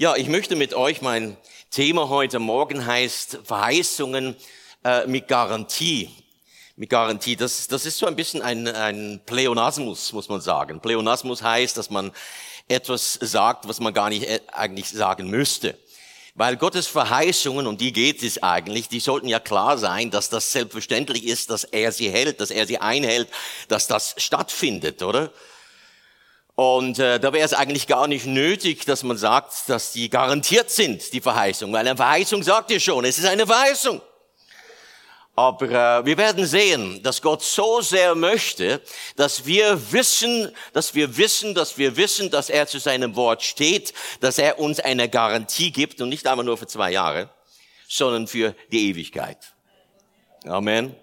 Ja, ich möchte mit euch, mein Thema heute Morgen heißt Verheißungen äh, mit Garantie. Mit Garantie, das, das ist so ein bisschen ein, ein Pleonasmus, muss man sagen. Pleonasmus heißt, dass man etwas sagt, was man gar nicht äh, eigentlich sagen müsste. Weil Gottes Verheißungen, und die geht es eigentlich, die sollten ja klar sein, dass das selbstverständlich ist, dass er sie hält, dass er sie einhält, dass das stattfindet, oder? Und äh, da wäre es eigentlich gar nicht nötig, dass man sagt, dass die garantiert sind, die Verheißung. Weil eine Verheißung sagt ihr schon, es ist eine Verheißung. Aber äh, wir werden sehen, dass Gott so sehr möchte, dass wir wissen, dass wir wissen, dass wir wissen, dass er zu seinem Wort steht, dass er uns eine Garantie gibt und nicht einmal nur für zwei Jahre, sondern für die Ewigkeit. Amen.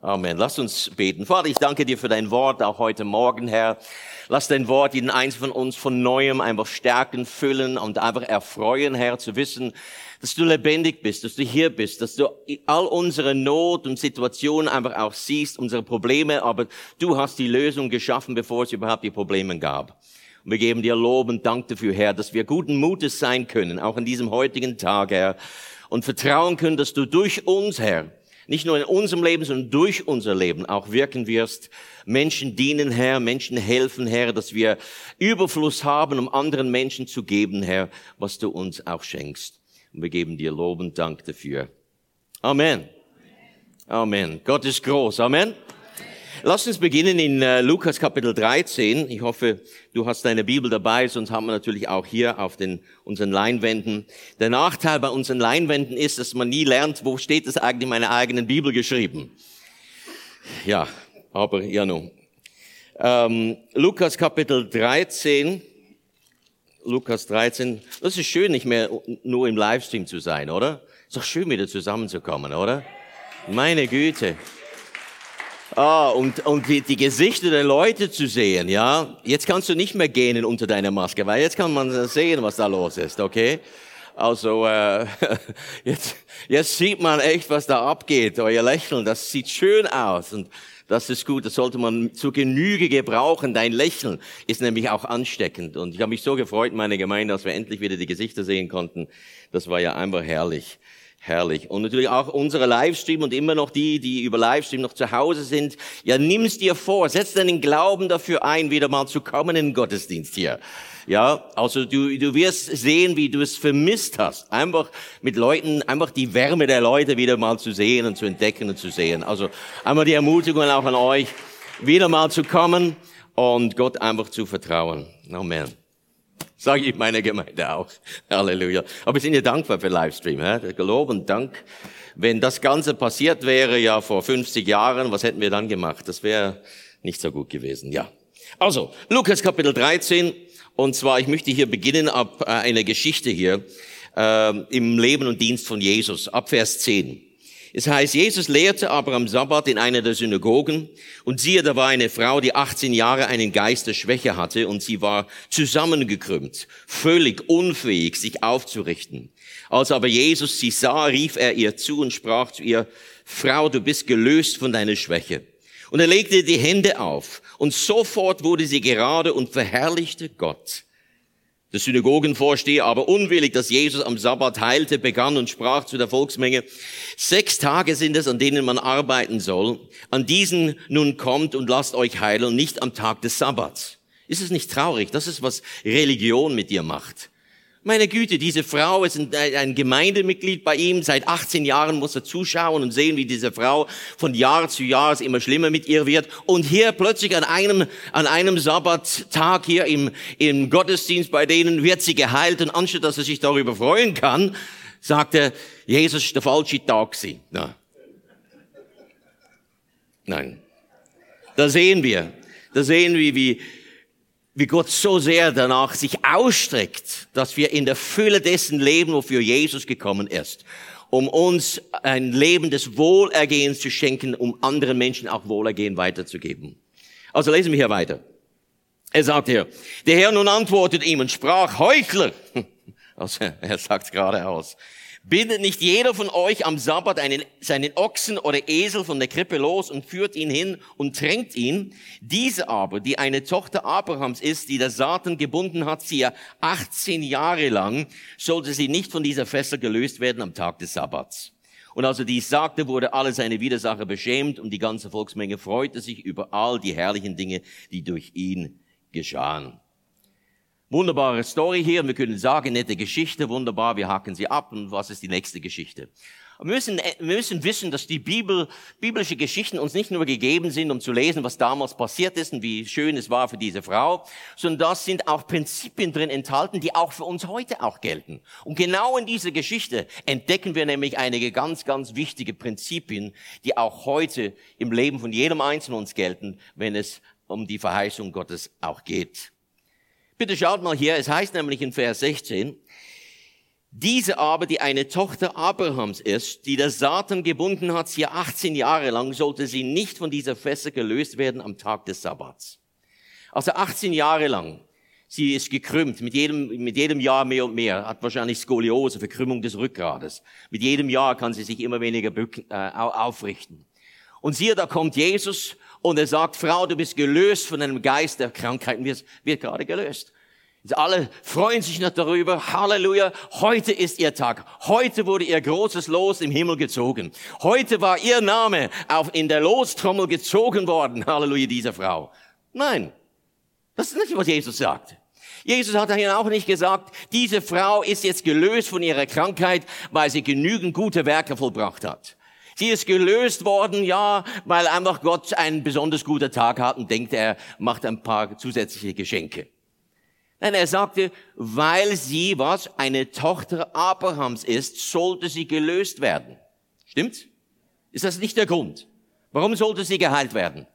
Amen. Lass uns beten. Vater, ich danke dir für dein Wort, auch heute Morgen, Herr. Lass dein Wort jeden einzelnen von uns von neuem einfach stärken, füllen und einfach erfreuen, Herr, zu wissen, dass du lebendig bist, dass du hier bist, dass du all unsere Not und Situationen einfach auch siehst, unsere Probleme, aber du hast die Lösung geschaffen, bevor es überhaupt die Probleme gab. Und wir geben dir Lob und Dank dafür, Herr, dass wir guten Mutes sein können, auch an diesem heutigen Tag, Herr, und vertrauen können, dass du durch uns, Herr, nicht nur in unserem Leben, sondern durch unser Leben auch wirken wirst. Menschen dienen, Herr, Menschen helfen, Herr, dass wir Überfluss haben, um anderen Menschen zu geben, Herr, was du uns auch schenkst. Und wir geben dir Lob und Dank dafür. Amen. Amen. Gott ist groß. Amen. Lass uns beginnen in äh, Lukas Kapitel 13. Ich hoffe, du hast deine Bibel dabei, sonst haben wir natürlich auch hier auf den, unseren Leinwänden. Der Nachteil bei unseren Leinwänden ist, dass man nie lernt, wo steht es eigentlich in meiner eigenen Bibel geschrieben. Ja, aber ja nun. Ähm, Lukas Kapitel 13. Lukas 13. Das ist schön, nicht mehr nur im Livestream zu sein, oder? Ist doch schön, wieder zusammenzukommen, oder? Meine Güte. Ah, und, und die, die Gesichter der Leute zu sehen, ja. Jetzt kannst du nicht mehr gähnen unter deiner Maske, weil jetzt kann man sehen, was da los ist, okay? Also äh, jetzt, jetzt sieht man echt, was da abgeht. Euer Lächeln, das sieht schön aus und das ist gut. Das sollte man zu Genüge gebrauchen. Dein Lächeln ist nämlich auch ansteckend. Und ich habe mich so gefreut, meine Gemeinde, dass wir endlich wieder die Gesichter sehen konnten. Das war ja einfach herrlich. Herrlich. Und natürlich auch unsere Livestream und immer noch die, die über Livestream noch zu Hause sind. Ja, nimm's dir vor, setz deinen Glauben dafür ein, wieder mal zu kommen in den Gottesdienst hier. Ja, also du, du wirst sehen, wie du es vermisst hast. Einfach mit Leuten, einfach die Wärme der Leute wieder mal zu sehen und zu entdecken und zu sehen. Also einmal die Ermutigung auch an euch, wieder mal zu kommen und Gott einfach zu vertrauen. Amen. Sage ich meiner Gemeinde auch. Halleluja. Aber wir sind ja dankbar für Livestream. Hä? Gelob und Dank. Wenn das Ganze passiert wäre, ja vor 50 Jahren, was hätten wir dann gemacht? Das wäre nicht so gut gewesen. Ja. Also, Lukas Kapitel 13. Und zwar, ich möchte hier beginnen ab äh, einer Geschichte hier äh, im Leben und Dienst von Jesus, ab Vers 10. Es heißt, Jesus lehrte aber am Sabbat in einer der Synagogen und siehe, da war eine Frau, die 18 Jahre einen Geist der Schwäche hatte und sie war zusammengekrümmt, völlig unfähig, sich aufzurichten. Als aber Jesus sie sah, rief er ihr zu und sprach zu ihr, Frau, du bist gelöst von deiner Schwäche. Und er legte die Hände auf und sofort wurde sie gerade und verherrlichte Gott. Der Synagogenvorsteher, aber unwillig, dass Jesus am Sabbat heilte, begann und sprach zu der Volksmenge, sechs Tage sind es, an denen man arbeiten soll. An diesen nun kommt und lasst euch heilen, nicht am Tag des Sabbats. Ist es nicht traurig? Das ist, was Religion mit dir macht. Meine Güte, diese Frau ist ein Gemeindemitglied bei ihm. Seit 18 Jahren muss er zuschauen und sehen, wie diese Frau von Jahr zu Jahr es immer schlimmer mit ihr wird. Und hier plötzlich an einem, an einem Sabbattag hier im, im Gottesdienst bei denen wird sie geheilt. Und anstatt dass er sich darüber freuen kann, sagt er, Jesus ist der falsche Tag. Na. Nein. Da sehen wir, da sehen wir, wie, wie Gott so sehr danach sich ausstreckt, dass wir in der Fülle dessen leben, wofür Jesus gekommen ist, um uns ein Leben des Wohlergehens zu schenken, um anderen Menschen auch Wohlergehen weiterzugeben. Also lesen wir hier weiter. Er sagt hier, der Herr nun antwortet ihm und sprach, Heuchler, also er sagt gerade aus, Bindet nicht jeder von euch am Sabbat einen, seinen Ochsen oder Esel von der Krippe los und führt ihn hin und tränkt ihn? Diese aber, die eine Tochter Abrahams ist, die der Satan gebunden hat, sie ja 18 Jahre lang, sollte sie nicht von dieser Fessel gelöst werden am Tag des Sabbats. Und als er dies sagte, wurde alle seine Widersacher beschämt und die ganze Volksmenge freute sich über all die herrlichen Dinge, die durch ihn geschahen. Wunderbare Story hier. Wir können sagen, nette Geschichte, wunderbar, wir hacken sie ab und was ist die nächste Geschichte? Wir müssen, wir müssen wissen, dass die Bibel, biblische Geschichten uns nicht nur gegeben sind, um zu lesen, was damals passiert ist und wie schön es war für diese Frau, sondern da sind auch Prinzipien drin enthalten, die auch für uns heute auch gelten. Und genau in dieser Geschichte entdecken wir nämlich einige ganz, ganz wichtige Prinzipien, die auch heute im Leben von jedem Einzelnen uns gelten, wenn es um die Verheißung Gottes auch geht. Bitte schaut mal hier, es heißt nämlich in Vers 16, diese aber, die eine Tochter Abrahams ist, die der Satan gebunden hat, sie 18 Jahre lang, sollte sie nicht von dieser Fässer gelöst werden am Tag des Sabbats. Also 18 Jahre lang. Sie ist gekrümmt, mit jedem, mit jedem Jahr mehr und mehr, hat wahrscheinlich Skoliose, Verkrümmung des Rückgrades. Mit jedem Jahr kann sie sich immer weniger bücken, äh, aufrichten. Und siehe, da kommt Jesus und er sagt, Frau, du bist gelöst von einem Geist der Krankheiten, wird, wird gerade gelöst. Alle freuen sich noch darüber. Halleluja. Heute ist ihr Tag. Heute wurde ihr großes Los im Himmel gezogen. Heute war ihr Name auf, in der Lostrommel gezogen worden. Halleluja, dieser Frau. Nein. Das ist nicht, was Jesus sagt. Jesus hat dahin auch nicht gesagt, diese Frau ist jetzt gelöst von ihrer Krankheit, weil sie genügend gute Werke vollbracht hat. Sie ist gelöst worden, ja, weil einfach Gott einen besonders guten Tag hat und denkt, er macht ein paar zusätzliche Geschenke. Nein, er sagte, weil sie was, eine Tochter Abrahams ist, sollte sie gelöst werden. Stimmt? Ist das nicht der Grund? Warum sollte sie geheilt werden?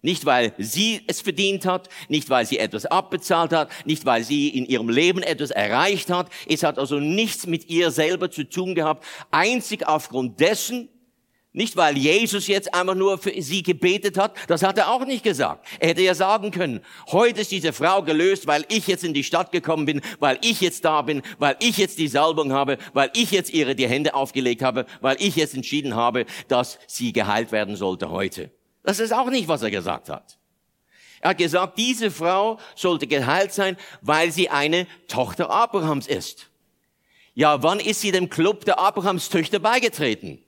Nicht, weil sie es verdient hat, nicht, weil sie etwas abbezahlt hat, nicht, weil sie in ihrem Leben etwas erreicht hat. Es hat also nichts mit ihr selber zu tun gehabt. Einzig aufgrund dessen, nicht, weil Jesus jetzt einfach nur für sie gebetet hat, das hat er auch nicht gesagt. Er hätte ja sagen können, heute ist diese Frau gelöst, weil ich jetzt in die Stadt gekommen bin, weil ich jetzt da bin, weil ich jetzt die Salbung habe, weil ich jetzt ihre die Hände aufgelegt habe, weil ich jetzt entschieden habe, dass sie geheilt werden sollte heute. Das ist auch nicht, was er gesagt hat. Er hat gesagt, diese Frau sollte geheilt sein, weil sie eine Tochter Abrahams ist. Ja, wann ist sie dem Club der Abrahams Töchter beigetreten?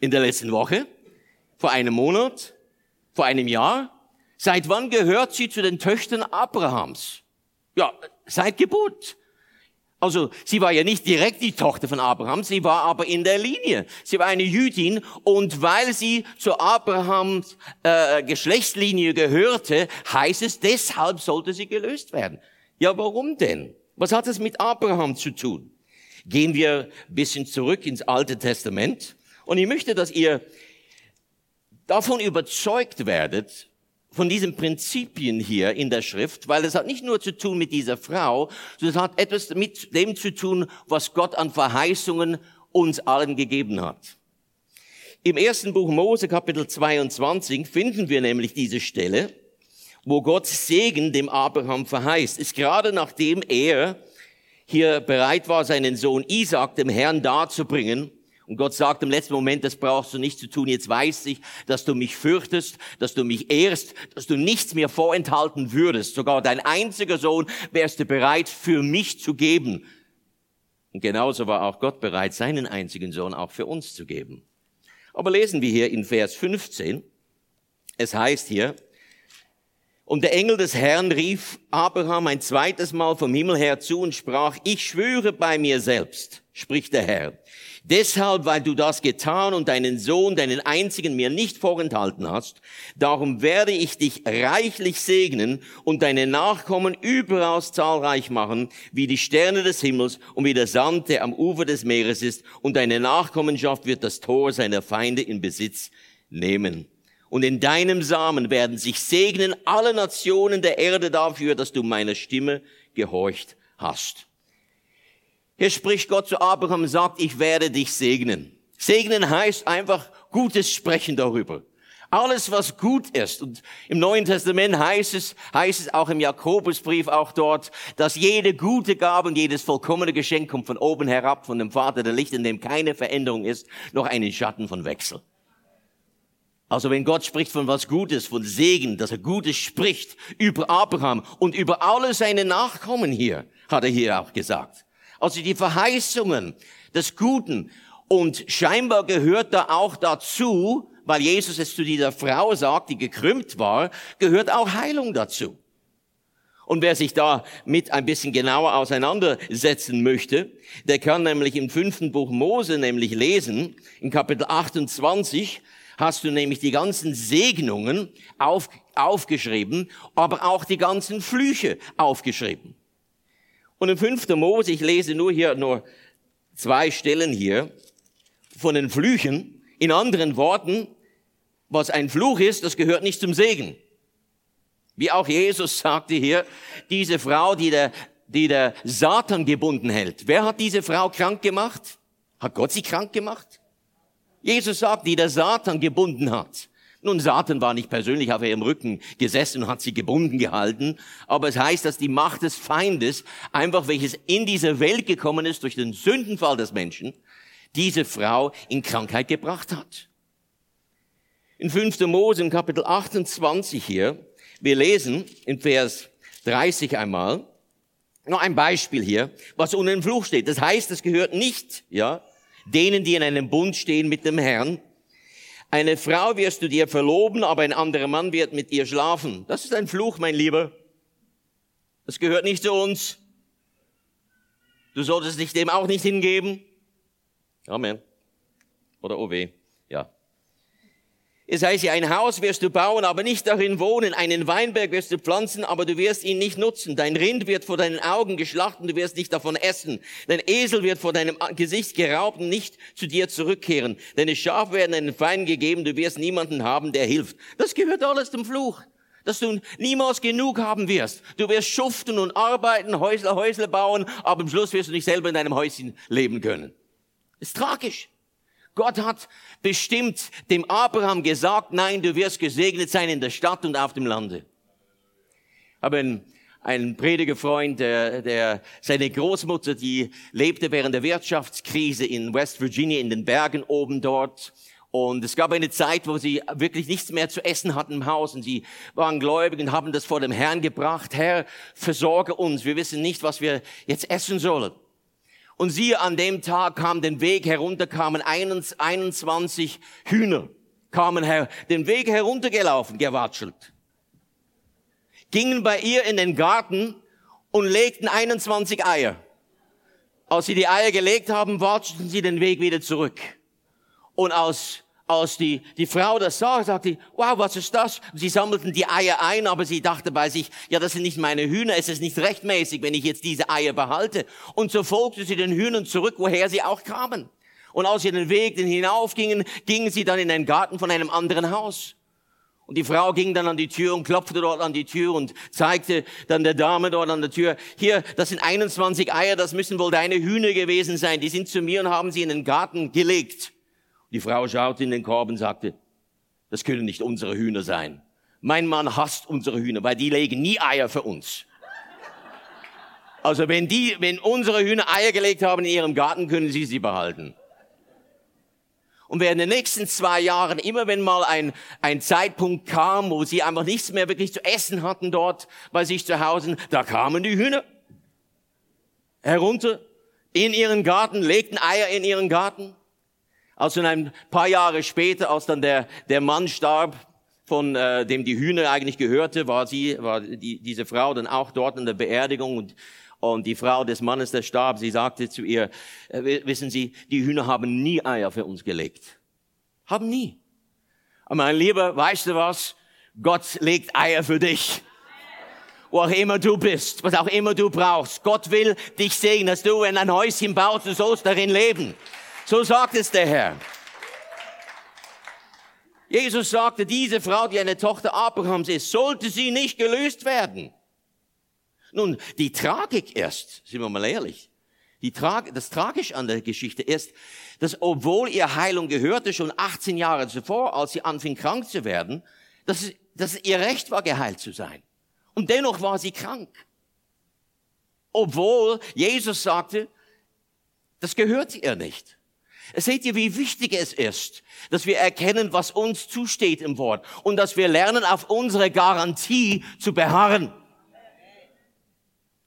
In der letzten Woche, vor einem Monat, vor einem Jahr. Seit wann gehört sie zu den Töchtern Abrahams? Ja, seit Geburt. Also sie war ja nicht direkt die Tochter von Abraham, sie war aber in der Linie. Sie war eine Jüdin und weil sie zur Abrahams äh, Geschlechtslinie gehörte, heißt es, deshalb sollte sie gelöst werden. Ja, warum denn? Was hat es mit Abraham zu tun? Gehen wir ein bisschen zurück ins Alte Testament. Und ich möchte, dass ihr davon überzeugt werdet, von diesen Prinzipien hier in der Schrift, weil es hat nicht nur zu tun mit dieser Frau, sondern es hat etwas mit dem zu tun, was Gott an Verheißungen uns allen gegeben hat. Im ersten Buch Mose, Kapitel 22, finden wir nämlich diese Stelle, wo Gott Segen dem Abraham verheißt. Ist gerade nachdem er hier bereit war, seinen Sohn Isaac dem Herrn darzubringen, und Gott sagt im letzten Moment, das brauchst du nicht zu tun. Jetzt weiß ich, dass du mich fürchtest, dass du mich ehrst, dass du nichts mehr vorenthalten würdest. Sogar dein einziger Sohn wärst du bereit für mich zu geben. Und genauso war auch Gott bereit, seinen einzigen Sohn auch für uns zu geben. Aber lesen wir hier in Vers 15. Es heißt hier, und der Engel des Herrn rief Abraham ein zweites Mal vom Himmel her zu und sprach, ich schwöre bei mir selbst, spricht der Herr, Deshalb, weil du das getan und deinen Sohn, deinen einzigen mir nicht vorenthalten hast, darum werde ich dich reichlich segnen und deine Nachkommen überaus zahlreich machen, wie die Sterne des Himmels und wie der Sand, der am Ufer des Meeres ist, und deine Nachkommenschaft wird das Tor seiner Feinde in Besitz nehmen. Und in deinem Samen werden sich segnen alle Nationen der Erde dafür, dass du meiner Stimme gehorcht hast. Hier spricht Gott zu Abraham und sagt, ich werde dich segnen. Segnen heißt einfach gutes Sprechen darüber. Alles, was gut ist. Und im Neuen Testament heißt es, heißt es auch im Jakobusbrief auch dort, dass jede gute Gabe und jedes vollkommene Geschenk kommt von oben herab, von dem Vater der Licht, in dem keine Veränderung ist, noch einen Schatten von Wechsel. Also wenn Gott spricht von was Gutes, von Segen, dass er Gutes spricht über Abraham und über alle seine Nachkommen hier, hat er hier auch gesagt. Also die Verheißungen des Guten. Und scheinbar gehört da auch dazu, weil Jesus es zu dieser Frau sagt, die gekrümmt war, gehört auch Heilung dazu. Und wer sich da mit ein bisschen genauer auseinandersetzen möchte, der kann nämlich im fünften Buch Mose nämlich lesen, in Kapitel 28 hast du nämlich die ganzen Segnungen auf, aufgeschrieben, aber auch die ganzen Flüche aufgeschrieben. Und im fünften Mose, ich lese nur hier nur zwei Stellen hier von den Flüchen, in anderen Worten, was ein Fluch ist, das gehört nicht zum Segen. Wie auch Jesus sagte hier, diese Frau, die der, die der Satan gebunden hält. Wer hat diese Frau krank gemacht? Hat Gott sie krank gemacht? Jesus sagt, die der Satan gebunden hat. Nun, Satan war nicht persönlich auf ihrem Rücken gesessen und hat sie gebunden gehalten, aber es heißt, dass die Macht des Feindes, einfach welches in diese Welt gekommen ist durch den Sündenfall des Menschen, diese Frau in Krankheit gebracht hat. In 5. Mose im Kapitel 28 hier, wir lesen in Vers 30 einmal, noch ein Beispiel hier, was unter dem Fluch steht. Das heißt, es gehört nicht, ja, denen, die in einem Bund stehen mit dem Herrn. Eine Frau wirst du dir verloben, aber ein anderer Mann wird mit ihr schlafen. Das ist ein Fluch, mein Lieber. Das gehört nicht zu uns. Du solltest dich dem auch nicht hingeben. Amen. Oder oh weh. Ja. Es heißt ja, ein Haus wirst du bauen, aber nicht darin wohnen. Einen Weinberg wirst du pflanzen, aber du wirst ihn nicht nutzen. Dein Rind wird vor deinen Augen geschlachtet, du wirst nicht davon essen. Dein Esel wird vor deinem Gesicht geraubt und nicht zu dir zurückkehren. Deine Schafe werden einen Feind gegeben, du wirst niemanden haben, der hilft. Das gehört alles zum Fluch. Dass du niemals genug haben wirst. Du wirst schuften und arbeiten, Häusle, Häusle bauen, aber am Schluss wirst du nicht selber in deinem Häuschen leben können. ist tragisch. Gott hat bestimmt dem Abraham gesagt, nein, du wirst gesegnet sein in der Stadt und auf dem Lande. Aber ein, Predigerfreund, der, der, seine Großmutter, die lebte während der Wirtschaftskrise in West Virginia in den Bergen oben dort. Und es gab eine Zeit, wo sie wirklich nichts mehr zu essen hatten im Haus und sie waren gläubig und haben das vor dem Herrn gebracht. Herr, versorge uns. Wir wissen nicht, was wir jetzt essen sollen. Und siehe, an dem Tag kam den Weg herunter, kamen 21 Hühner, kamen her, den Weg heruntergelaufen, gewatschelt. Gingen bei ihr in den Garten und legten 21 Eier. Als sie die Eier gelegt haben, watschelten sie den Weg wieder zurück. Und aus als die, die Frau das sah, sagte, wow, was ist das? Sie sammelten die Eier ein, aber sie dachte bei sich, ja, das sind nicht meine Hühner, es ist nicht rechtmäßig, wenn ich jetzt diese Eier behalte. Und so folgte sie den Hühnern zurück, woher sie auch kamen. Und als sie den Weg hinaufgingen, gingen sie dann in den Garten von einem anderen Haus. Und die Frau ging dann an die Tür und klopfte dort an die Tür und zeigte dann der Dame dort an der Tür, hier, das sind 21 Eier, das müssen wohl deine Hühner gewesen sein. Die sind zu mir und haben sie in den Garten gelegt. Die Frau schaute in den Korb und sagte, das können nicht unsere Hühner sein. Mein Mann hasst unsere Hühner, weil die legen nie Eier für uns. Also wenn die, wenn unsere Hühner Eier gelegt haben in ihrem Garten, können sie sie behalten. Und während den nächsten zwei Jahren, immer wenn mal ein, ein Zeitpunkt kam, wo sie einfach nichts mehr wirklich zu essen hatten dort bei sich zu Hause, da kamen die Hühner herunter in ihren Garten, legten Eier in ihren Garten. Also ein paar Jahre später, als dann der, der Mann starb, von äh, dem die Hühner eigentlich gehörte, war sie, war die, diese Frau dann auch dort in der Beerdigung und und die Frau des Mannes, der starb, sie sagte zu ihr, äh, wissen Sie, die Hühner haben nie Eier für uns gelegt. Haben nie. Aber mein Lieber, weißt du was? Gott legt Eier für dich. Wo auch immer du bist, was auch immer du brauchst. Gott will dich segnen, dass du in ein Häuschen baust, du sollst darin leben. So sagt es der Herr. Jesus sagte, diese Frau, die eine Tochter Abrahams ist, sollte sie nicht gelöst werden. Nun, die Tragik erst, sind wir mal ehrlich, Die Tra das Tragische an der Geschichte ist, dass obwohl ihr Heilung gehörte schon 18 Jahre zuvor, als sie anfing krank zu werden, dass, dass es ihr Recht war, geheilt zu sein. Und dennoch war sie krank. Obwohl Jesus sagte, das gehört ihr nicht. Seht ihr, wie wichtig es ist, dass wir erkennen, was uns zusteht im Wort und dass wir lernen, auf unsere Garantie zu beharren.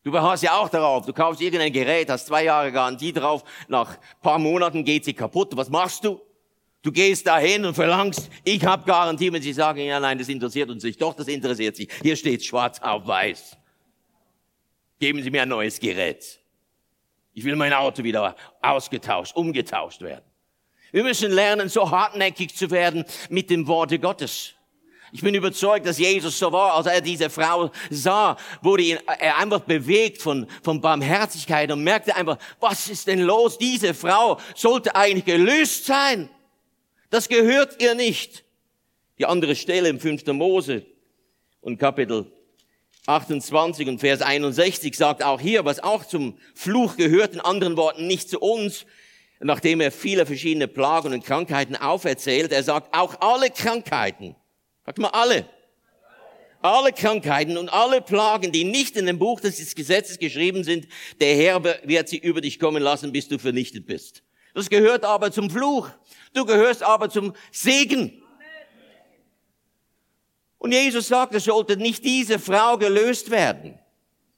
Du beharrst ja auch darauf. Du kaufst irgendein Gerät, hast zwei Jahre Garantie drauf. Nach paar Monaten geht sie kaputt. Was machst du? Du gehst dahin und verlangst, ich habe Garantie. Wenn sie sagen, ja, nein, das interessiert uns nicht. Doch, das interessiert sie. Hier steht schwarz auf weiß. Geben Sie mir ein neues Gerät. Ich will mein Auto wieder ausgetauscht, umgetauscht werden. Wir müssen lernen, so hartnäckig zu werden mit dem Worte Gottes. Ich bin überzeugt, dass Jesus so war, als er diese Frau sah, wurde er einfach bewegt von, von Barmherzigkeit und merkte einfach, was ist denn los? Diese Frau sollte eigentlich gelöst sein. Das gehört ihr nicht. Die andere Stelle im 5. Mose und Kapitel 28 und Vers 61 sagt auch hier, was auch zum Fluch gehört, in anderen Worten nicht zu uns, nachdem er viele verschiedene Plagen und Krankheiten auferzählt. Er sagt, auch alle Krankheiten, sagt mal alle, alle Krankheiten und alle Plagen, die nicht in dem Buch des Gesetzes geschrieben sind, der Herr wird sie über dich kommen lassen, bis du vernichtet bist. Das gehört aber zum Fluch. Du gehörst aber zum Segen. Und Jesus sagt, es sollte nicht diese Frau gelöst werden.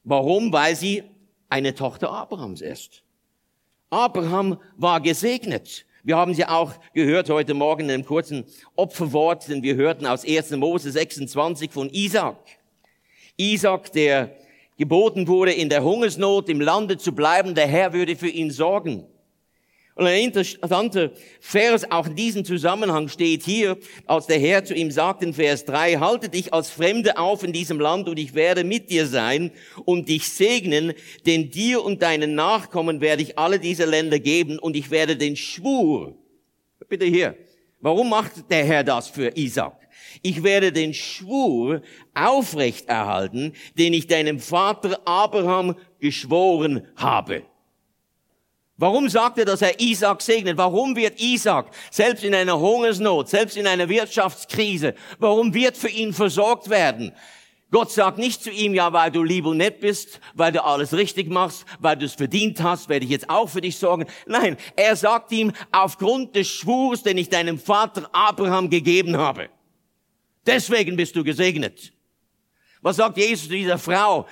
Warum? Weil sie eine Tochter Abrahams ist. Abraham war gesegnet. Wir haben sie auch gehört heute Morgen in einem kurzen Opferwort, denn wir hörten aus 1. Mose 26 von Isaac. Isaac, der geboten wurde, in der Hungersnot im Lande zu bleiben, der Herr würde für ihn sorgen. Und ein interessanter Vers auch in diesem Zusammenhang steht hier, als der Herr zu ihm sagt in Vers 3, halte dich als Fremde auf in diesem Land und ich werde mit dir sein und dich segnen, denn dir und deinen Nachkommen werde ich alle diese Länder geben und ich werde den Schwur, bitte hier, warum macht der Herr das für Isaac? Ich werde den Schwur aufrechterhalten, den ich deinem Vater Abraham geschworen habe. Warum sagt er, dass er Isaac segnet? Warum wird Isaac selbst in einer Hungersnot, selbst in einer Wirtschaftskrise, warum wird für ihn versorgt werden? Gott sagt nicht zu ihm, ja, weil du lieb und nett bist, weil du alles richtig machst, weil du es verdient hast, werde ich jetzt auch für dich sorgen. Nein, er sagt ihm, aufgrund des Schwurs, den ich deinem Vater Abraham gegeben habe. Deswegen bist du gesegnet. Was sagt Jesus zu dieser Frau?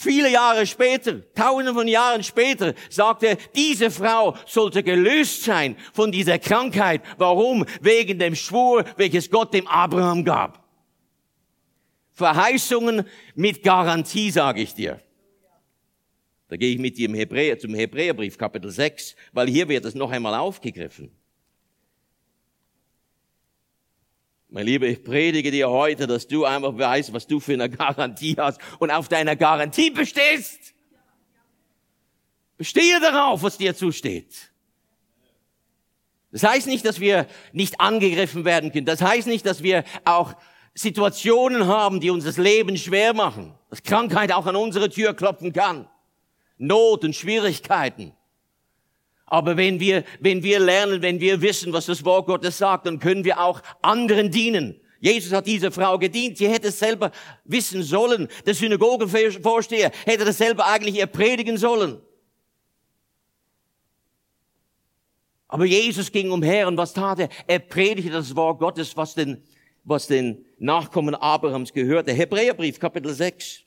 Viele Jahre später, tausende von Jahren später, sagte er, diese Frau sollte gelöst sein von dieser Krankheit. Warum? Wegen dem Schwur, welches Gott dem Abraham gab. Verheißungen mit Garantie, sage ich dir. Da gehe ich mit dir im Hebräer, zum Hebräerbrief, Kapitel 6, weil hier wird es noch einmal aufgegriffen. Mein Lieber, ich predige dir heute, dass du einfach weißt, was du für eine Garantie hast und auf deiner Garantie bestehst. Bestehe darauf, was dir zusteht. Das heißt nicht, dass wir nicht angegriffen werden können. Das heißt nicht, dass wir auch Situationen haben, die uns das Leben schwer machen. Dass Krankheit auch an unsere Tür klopfen kann. Not und Schwierigkeiten. Aber wenn wir, wenn wir lernen, wenn wir wissen, was das Wort Gottes sagt, dann können wir auch anderen dienen. Jesus hat diese Frau gedient. Sie hätte es selber wissen sollen. Der Synagogenvorsteher hätte das selber eigentlich ihr predigen sollen. Aber Jesus ging umher und was tat er? Er predigte das Wort Gottes, was den, was den Nachkommen Abrahams gehörte. Hebräerbrief, Kapitel 6.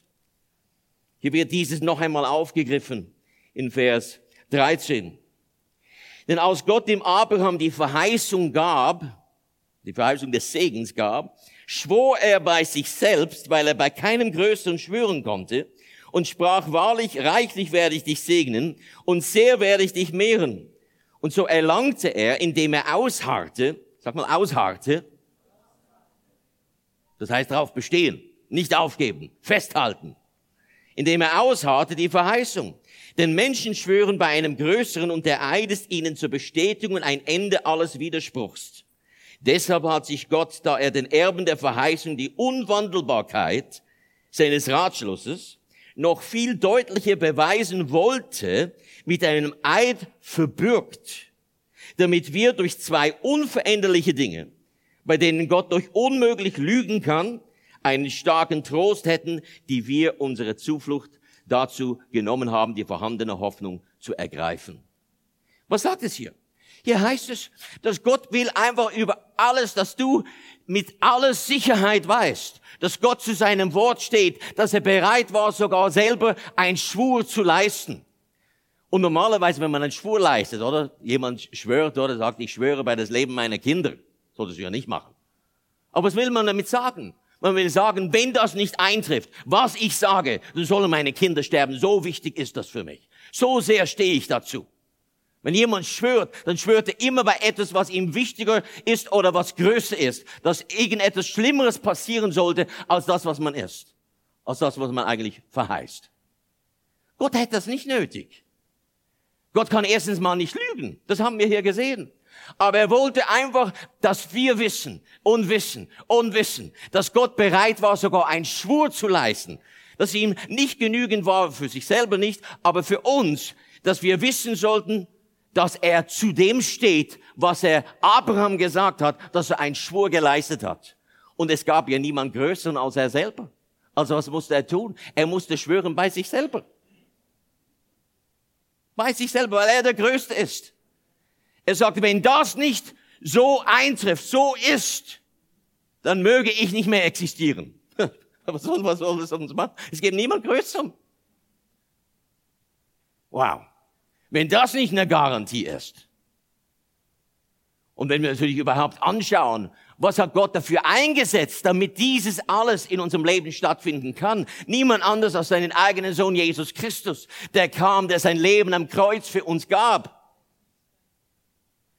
Hier wird dieses noch einmal aufgegriffen in Vers 13. Denn als Gott dem Abraham die Verheißung gab, die Verheißung des Segens gab, schwor er bei sich selbst, weil er bei keinem Größeren schwören konnte, und sprach, wahrlich, reichlich werde ich dich segnen, und sehr werde ich dich mehren. Und so erlangte er, indem er ausharrte, sag mal ausharrte, das heißt darauf bestehen, nicht aufgeben, festhalten, indem er ausharrte die Verheißung. Denn Menschen schwören bei einem Größeren und der Eid ist ihnen zur Bestätigung ein Ende alles Widerspruchs. Deshalb hat sich Gott, da er den Erben der Verheißung die Unwandelbarkeit seines Ratschlusses noch viel deutlicher beweisen wollte, mit einem Eid verbürgt, damit wir durch zwei unveränderliche Dinge, bei denen Gott durch unmöglich lügen kann, einen starken Trost hätten, die wir unsere Zuflucht dazu genommen haben, die vorhandene Hoffnung zu ergreifen. Was sagt es hier? Hier heißt es, dass Gott will einfach über alles, dass du mit aller Sicherheit weißt, dass Gott zu seinem Wort steht, dass er bereit war, sogar selber einen Schwur zu leisten. Und normalerweise, wenn man einen Schwur leistet, oder jemand schwört oder sagt, ich schwöre bei das Leben meiner Kinder, sollte sie ja nicht machen. Aber was will man damit sagen? Man will sagen, wenn das nicht eintrifft, was ich sage, dann sollen meine Kinder sterben. So wichtig ist das für mich. So sehr stehe ich dazu. Wenn jemand schwört, dann schwört er immer bei etwas, was ihm wichtiger ist oder was größer ist, dass irgendetwas Schlimmeres passieren sollte als das, was man ist, als das, was man eigentlich verheißt. Gott hätte das nicht nötig. Gott kann erstens mal nicht lügen. Das haben wir hier gesehen. Aber er wollte einfach, dass wir wissen und wissen und wissen, dass Gott bereit war, sogar einen Schwur zu leisten, dass ihm nicht genügend war, für sich selber nicht, aber für uns, dass wir wissen sollten, dass er zu dem steht, was er Abraham gesagt hat, dass er einen Schwur geleistet hat. Und es gab ja niemand größeren als er selber. Also was musste er tun? Er musste schwören bei sich selber. Bei sich selber, weil er der Größte ist. Er sagt, wenn das nicht so eintrifft, so ist, dann möge ich nicht mehr existieren. was soll, was soll das uns machen? Es gibt niemand Größeren. Wow. Wenn das nicht eine Garantie ist. Und wenn wir natürlich überhaupt anschauen, was hat Gott dafür eingesetzt, damit dieses alles in unserem Leben stattfinden kann? Niemand anders als seinen eigenen Sohn Jesus Christus, der kam, der sein Leben am Kreuz für uns gab.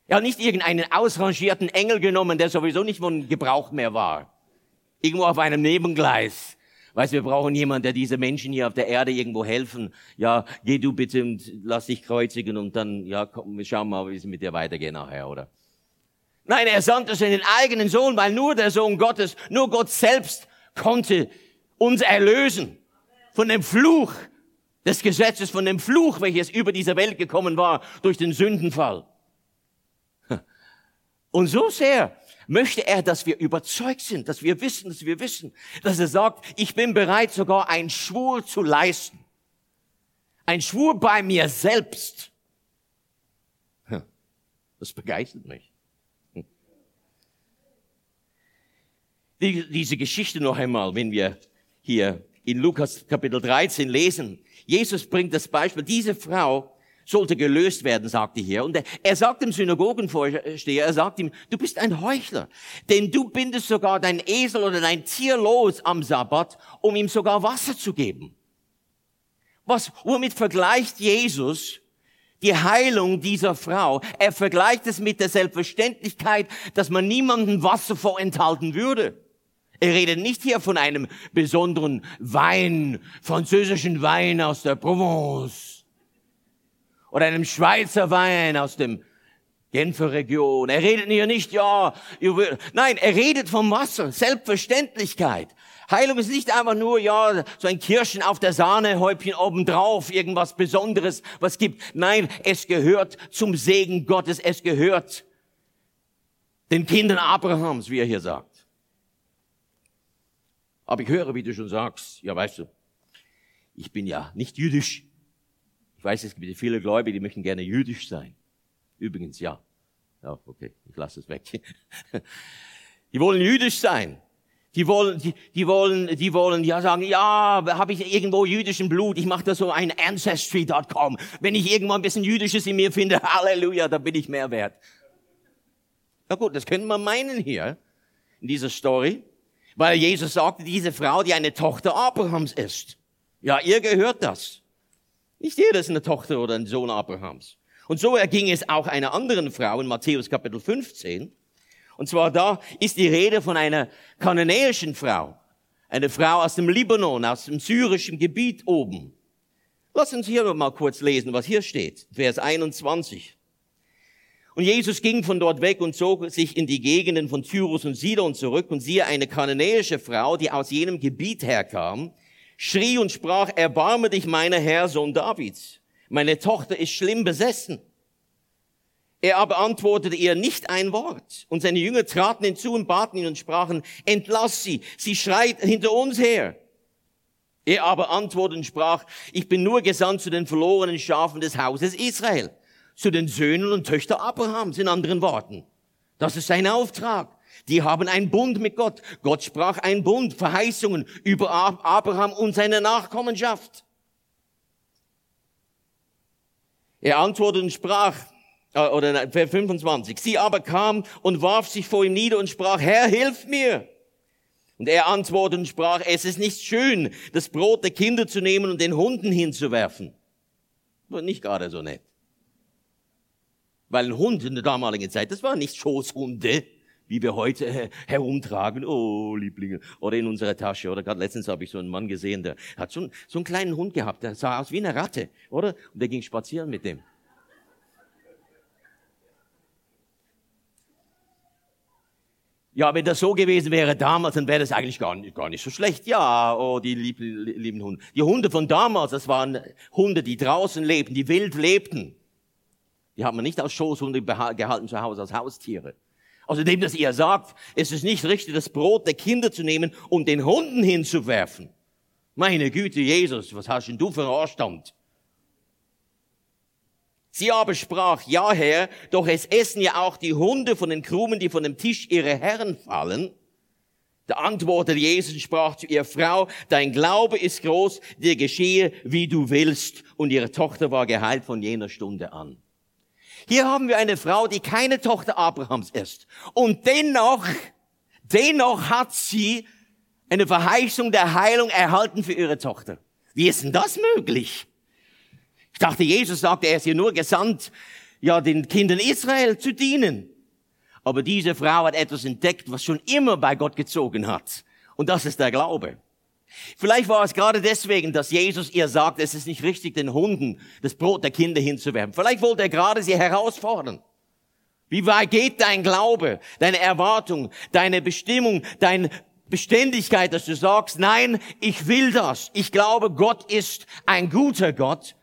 Er hat nicht irgendeinen ausrangierten Engel genommen, der sowieso nicht von Gebrauch mehr war. Irgendwo auf einem Nebengleis. Weißt, wir brauchen jemanden, der diese Menschen hier auf der Erde irgendwo helfen. Ja, geh du bitte und lass dich kreuzigen und dann, ja, komm, wir schauen mal, wie es mit dir weitergeht nachher, oder? Nein, er sandte seinen eigenen Sohn, weil nur der Sohn Gottes, nur Gott selbst konnte uns erlösen von dem Fluch des Gesetzes, von dem Fluch, welches über diese Welt gekommen war durch den Sündenfall. Und so sehr möchte er, dass wir überzeugt sind, dass wir wissen, dass wir wissen, dass er sagt, ich bin bereit, sogar einen Schwur zu leisten. Ein Schwur bei mir selbst. Das begeistert mich. Diese Geschichte noch einmal, wenn wir hier in Lukas Kapitel 13 lesen. Jesus bringt das Beispiel. Diese Frau sollte gelöst werden, sagte hier. Und er, sagt dem Synagogenvorsteher, er sagt ihm, du bist ein Heuchler, denn du bindest sogar dein Esel oder dein Tier los am Sabbat, um ihm sogar Wasser zu geben. Was, womit vergleicht Jesus die Heilung dieser Frau? Er vergleicht es mit der Selbstverständlichkeit, dass man niemandem Wasser vorenthalten würde. Er redet nicht hier von einem besonderen Wein, französischen Wein aus der Provence oder einem Schweizer Wein aus dem Genfer Region. Er redet hier nicht, ja, nein, er redet vom Wasser, Selbstverständlichkeit. Heilung ist nicht einfach nur, ja, so ein Kirschen auf der Sahnehäubchen obendrauf, irgendwas Besonderes, was gibt. Nein, es gehört zum Segen Gottes, es gehört den Kindern Abrahams, wie er hier sagt. Aber ich höre, wie du schon sagst, ja, weißt du, ich bin ja nicht jüdisch. Ich weiß, es gibt viele Gläubige, die möchten gerne jüdisch sein. Übrigens, ja. Ja, okay, ich lasse es weg. Die wollen jüdisch sein. Die wollen, die, die wollen, die wollen ja sagen, ja, habe ich irgendwo jüdischen Blut? Ich mache da so ein Ancestry.com. Wenn ich irgendwo ein bisschen Jüdisches in mir finde, Halleluja, da bin ich mehr wert. Na gut, das können wir meinen hier in dieser Story, weil Jesus sagte, diese Frau, die eine Tochter Abrahams ist. Ja, ihr gehört das. Nicht jeder ist eine Tochter oder ein Sohn Abrahams. Und so erging es auch einer anderen Frau in Matthäus Kapitel 15. Und zwar da ist die Rede von einer kananäischen Frau. Eine Frau aus dem Libanon, aus dem syrischen Gebiet oben. Lass uns hier mal kurz lesen, was hier steht. Vers 21. Und Jesus ging von dort weg und zog sich in die Gegenden von Tyrus und Sidon zurück und siehe eine kananäische Frau, die aus jenem Gebiet herkam, schrie und sprach, erbarme dich meiner Herr, Sohn Davids. Meine Tochter ist schlimm besessen. Er aber antwortete ihr nicht ein Wort. Und seine Jünger traten hinzu und baten ihn und sprachen, entlass sie, sie schreit hinter uns her. Er aber antwortete und sprach, ich bin nur gesandt zu den verlorenen Schafen des Hauses Israel, zu den Söhnen und Töchtern Abrahams, in anderen Worten. Das ist sein Auftrag. Die haben einen Bund mit Gott. Gott sprach einen Bund, Verheißungen über Abraham und seine Nachkommenschaft. Er antwortete und sprach, äh, oder 25, sie aber kam und warf sich vor ihm nieder und sprach, Herr, hilf mir. Und er antwortete und sprach, es ist nicht schön, das Brot der Kinder zu nehmen und den Hunden hinzuwerfen. War nicht gerade so nett. Weil ein Hund in der damaligen Zeit, das waren nicht Schoßhunde, wie wir heute herumtragen, oh Lieblinge, oder in unserer Tasche. Oder gerade letztens habe ich so einen Mann gesehen, der hat so einen, so einen kleinen Hund gehabt, der sah aus wie eine Ratte, oder? Und der ging spazieren mit dem. Ja, wenn das so gewesen wäre damals, dann wäre das eigentlich gar nicht, gar nicht so schlecht. Ja, oh, die lieben, lieben Hunde. Die Hunde von damals, das waren Hunde, die draußen lebten, die wild lebten. Die hat man nicht als Schoßhunde gehalten zu Hause, als Haustiere. Außerdem, dass ihr sagt, es ist nicht richtig, das Brot der Kinder zu nehmen und den Hunden hinzuwerfen. Meine Güte, Jesus, was hast denn du für einen Anstand? Sie aber sprach, ja Herr, doch es essen ja auch die Hunde von den Krumen, die von dem Tisch ihrer Herren fallen. Da antwortete Jesus und sprach zu ihr, Frau, dein Glaube ist groß, dir geschehe, wie du willst. Und ihre Tochter war geheilt von jener Stunde an. Hier haben wir eine Frau, die keine Tochter Abrahams ist. Und dennoch, dennoch hat sie eine Verheißung der Heilung erhalten für ihre Tochter. Wie ist denn das möglich? Ich dachte, Jesus sagte, er ist hier nur gesandt, ja, den Kindern Israel zu dienen. Aber diese Frau hat etwas entdeckt, was schon immer bei Gott gezogen hat. Und das ist der Glaube. Vielleicht war es gerade deswegen, dass Jesus ihr sagt, es ist nicht richtig, den Hunden das Brot der Kinder hinzuwerfen. Vielleicht wollte er gerade sie herausfordern. Wie weit geht dein Glaube, deine Erwartung, deine Bestimmung, deine Beständigkeit, dass du sagst, nein, ich will das. Ich glaube, Gott ist ein guter Gott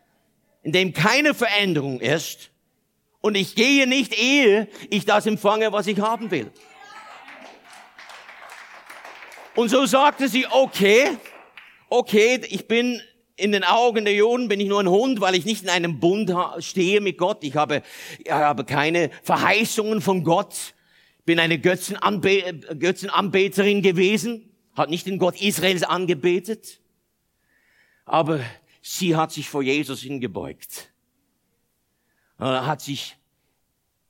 in dem keine Veränderung ist und ich gehe nicht, ehe ich das empfange, was ich haben will. Und so sagte sie, okay, okay, ich bin in den Augen der Juden bin ich nur ein Hund, weil ich nicht in einem Bund stehe mit Gott. Ich habe, ich habe keine Verheißungen von Gott. Bin eine Götzenanbe Götzenanbeterin gewesen, hat nicht den Gott Israels angebetet. Aber Sie hat sich vor Jesus hingebeugt, hat sich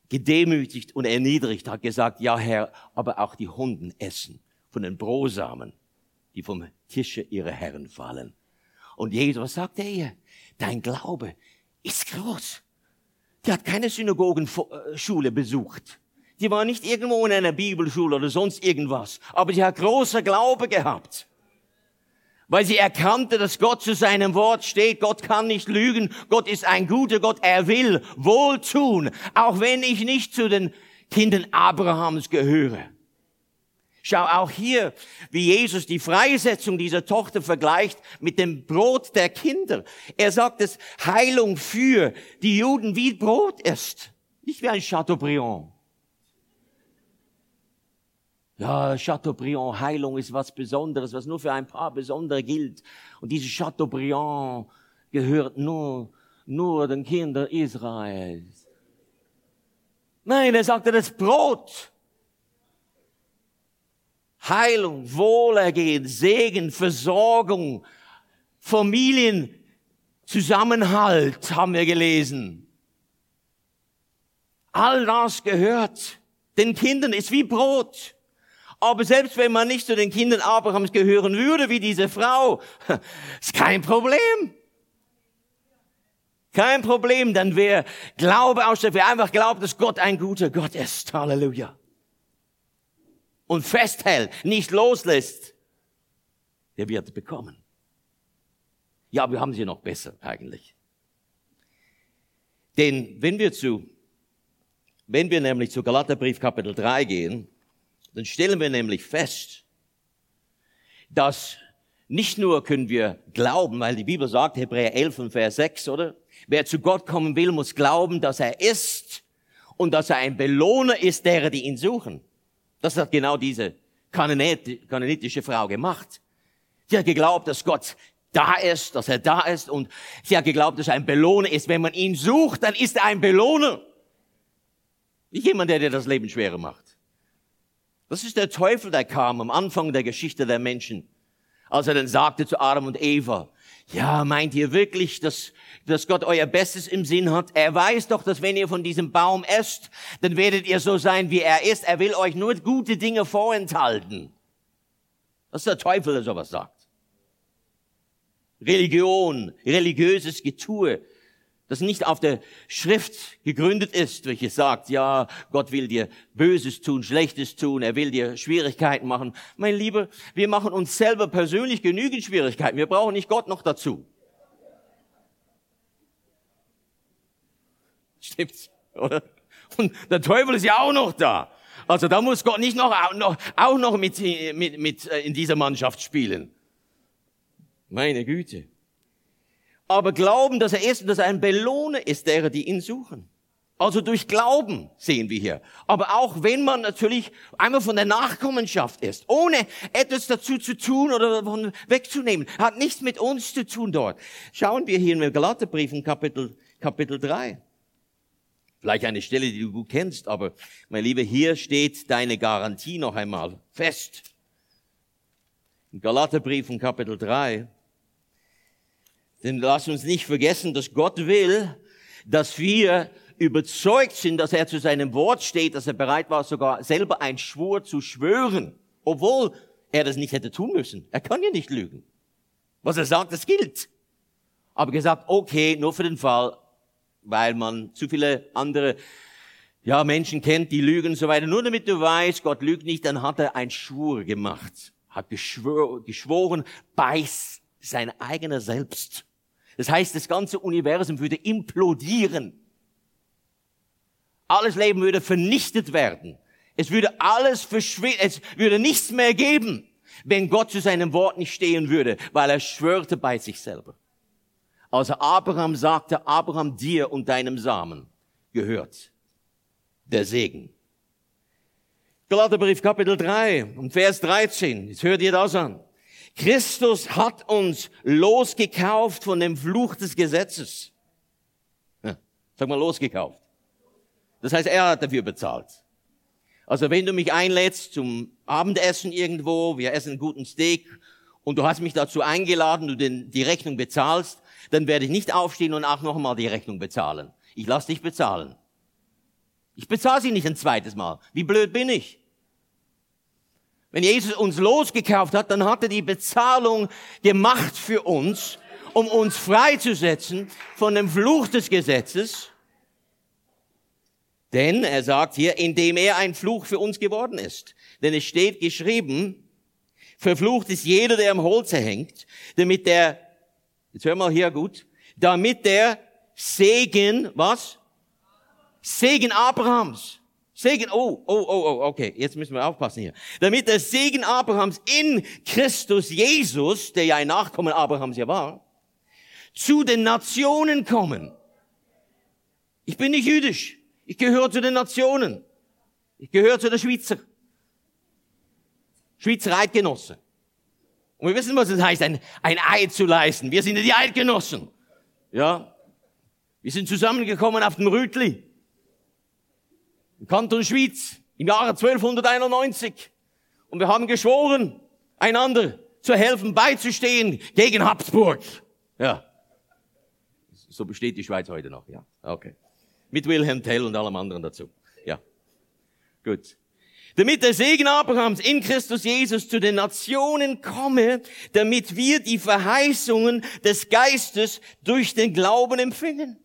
gedemütigt und erniedrigt, hat gesagt, ja Herr, aber auch die Hunden essen von den Brosamen, die vom Tische ihrer Herren fallen. Und Jesus, was sagt er ihr? Dein Glaube ist groß. Die hat keine Synagogenschule besucht. Die war nicht irgendwo in einer Bibelschule oder sonst irgendwas. Aber sie hat großer Glaube gehabt weil sie erkannte, dass Gott zu seinem Wort steht. Gott kann nicht lügen. Gott ist ein guter Gott. Er will wohl tun, auch wenn ich nicht zu den Kindern Abrahams gehöre. Schau auch hier, wie Jesus die Freisetzung dieser Tochter vergleicht mit dem Brot der Kinder. Er sagt, dass Heilung für die Juden wie Brot ist, nicht wie ein Chateaubriand. Ja, Chateaubriand, Heilung ist was Besonderes, was nur für ein paar Besondere gilt. Und diese Chateaubriand gehört nur, nur den Kindern Israels. Nein, er sagte das Brot. Heilung, Wohlergehen, Segen, Versorgung, Familienzusammenhalt haben wir gelesen. All das gehört den Kindern, ist wie Brot. Aber selbst wenn man nicht zu den Kindern Abrahams gehören würde, wie diese Frau, ist kein Problem. Kein Problem, dann wer Glaube ausstellt, wer einfach glaubt, dass Gott ein guter Gott ist. Halleluja. Und festhält, nicht loslässt, der wird bekommen. Ja, wir haben sie noch besser eigentlich. Denn wenn wir zu, wenn wir nämlich zu Galaterbrief Kapitel 3 gehen, dann stellen wir nämlich fest, dass nicht nur können wir glauben, weil die Bibel sagt, Hebräer 11 und Vers 6, oder? Wer zu Gott kommen will, muss glauben, dass er ist und dass er ein Belohner ist derer, die ihn suchen. Das hat genau diese kanonitische Frau gemacht. Sie hat geglaubt, dass Gott da ist, dass er da ist und sie hat geglaubt, dass er ein Belohner ist. Wenn man ihn sucht, dann ist er ein Belohner. Nicht jemand, der dir das Leben schwerer macht. Das ist der Teufel, der kam am Anfang der Geschichte der Menschen, als er dann sagte zu Adam und Eva, ja, meint ihr wirklich, dass, dass Gott euer Bestes im Sinn hat? Er weiß doch, dass wenn ihr von diesem Baum esst, dann werdet ihr so sein, wie er ist. Er will euch nur gute Dinge vorenthalten. Das ist der Teufel, der sowas sagt. Religion, religiöses Getue, das nicht auf der Schrift gegründet ist, welche sagt, ja, Gott will dir Böses tun, Schlechtes tun, er will dir Schwierigkeiten machen. Mein Lieber, wir machen uns selber persönlich genügend Schwierigkeiten. Wir brauchen nicht Gott noch dazu. Stimmt's, oder? Und der Teufel ist ja auch noch da. Also da muss Gott nicht noch, auch noch, auch noch mit, mit, mit äh, in dieser Mannschaft spielen. Meine Güte. Aber glauben, dass er ist und dass er ein Belohner ist derer, die ihn suchen. Also durch Glauben sehen wir hier. Aber auch wenn man natürlich einmal von der Nachkommenschaft ist, ohne etwas dazu zu tun oder davon wegzunehmen, hat nichts mit uns zu tun dort. Schauen wir hier in Galaterbrief in Kapitel, Kapitel 3. Vielleicht eine Stelle, die du gut kennst, aber mein Lieber, hier steht deine Garantie noch einmal fest. Im Galaterbrief in Kapitel 3. Denn lass uns nicht vergessen, dass Gott will, dass wir überzeugt sind, dass er zu seinem Wort steht, dass er bereit war, sogar selber einen Schwur zu schwören, obwohl er das nicht hätte tun müssen. Er kann ja nicht lügen. Was er sagt, das gilt. Aber gesagt, okay, nur für den Fall, weil man zu viele andere ja, Menschen kennt, die lügen und so weiter. Nur damit du weißt, Gott lügt nicht, dann hat er einen Schwur gemacht, hat geschwor, geschworen bei sein eigener Selbst. Das heißt, das ganze Universum würde implodieren. Alles Leben würde vernichtet werden. Es würde alles verschwinden. Es würde nichts mehr geben, wenn Gott zu seinem Wort nicht stehen würde, weil er schwörte bei sich selber. Also Abraham sagte, Abraham, dir und deinem Samen gehört der Segen. Galaterbrief Kapitel 3 und Vers 13. Jetzt hört ihr das an. Christus hat uns losgekauft von dem Fluch des Gesetzes. Sag mal losgekauft. Das heißt, er hat dafür bezahlt. Also wenn du mich einlädst zum Abendessen irgendwo, wir essen einen guten Steak und du hast mich dazu eingeladen, du den, die Rechnung bezahlst, dann werde ich nicht aufstehen und auch nochmal die Rechnung bezahlen. Ich lass dich bezahlen. Ich bezahle sie nicht ein zweites Mal. Wie blöd bin ich? Wenn Jesus uns losgekauft hat, dann hat er die Bezahlung gemacht für uns, um uns freizusetzen von dem Fluch des Gesetzes. Denn er sagt hier, indem er ein Fluch für uns geworden ist. Denn es steht geschrieben, verflucht ist jeder, der am Holze hängt, damit der, jetzt hör mal hier gut, damit der Segen, was? Segen Abrahams Segen, oh, oh, oh, oh, okay, jetzt müssen wir aufpassen hier. Damit der Segen Abrahams in Christus Jesus, der ja ein Nachkommen Abrahams ja war, zu den Nationen kommen. Ich bin nicht jüdisch. Ich gehöre zu den Nationen. Ich gehöre zu der Schweizer. Schweizer Eidgenosse. Und wir wissen, was es heißt, ein, ein Eid zu leisten. Wir sind ja die Eidgenossen. Ja. Wir sind zusammengekommen auf dem Rütli im Kanton Schwyz im Jahre 1291. Und wir haben geschworen, einander zu helfen, beizustehen gegen Habsburg. Ja. So besteht die Schweiz heute noch, ja. Okay. Mit Wilhelm Tell und allem anderen dazu. Ja. Gut. Damit der Segen Abrahams in Christus Jesus zu den Nationen komme, damit wir die Verheißungen des Geistes durch den Glauben empfingen.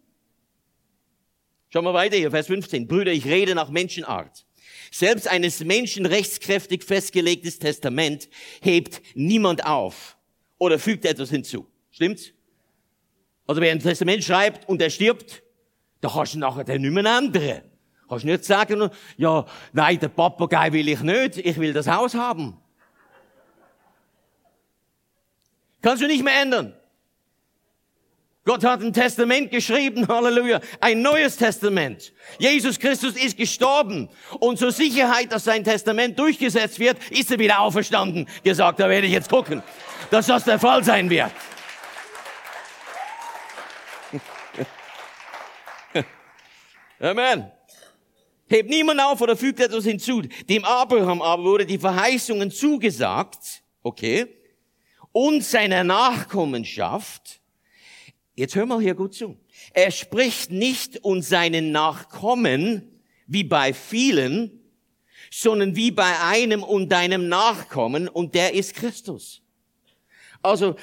Schauen wir weiter hier, Vers 15. Brüder, ich rede nach Menschenart. Selbst eines Menschen rechtskräftig festgelegtes Testament hebt niemand auf oder fügt etwas hinzu. Stimmt's? Also wer ein Testament schreibt und er stirbt, da kannst du nachher den nicht mehr ändern. Kannst du nicht sagen, ja, nein, der Papagei will ich nicht, ich will das Haus haben. Kannst du nicht mehr ändern. Gott hat ein Testament geschrieben, Halleluja, ein neues Testament. Jesus Christus ist gestorben und zur Sicherheit, dass sein Testament durchgesetzt wird, ist er wieder auferstanden. Gesagt, da werde ich jetzt gucken, dass das der Fall sein wird. Amen. Hebt niemand auf oder fügt etwas hinzu. Dem Abraham aber wurde die Verheißungen zugesagt, okay, und seiner Nachkommenschaft, Jetzt hör mal hier gut zu. Er spricht nicht und seinen Nachkommen wie bei vielen, sondern wie bei einem und deinem Nachkommen und der ist Christus. Also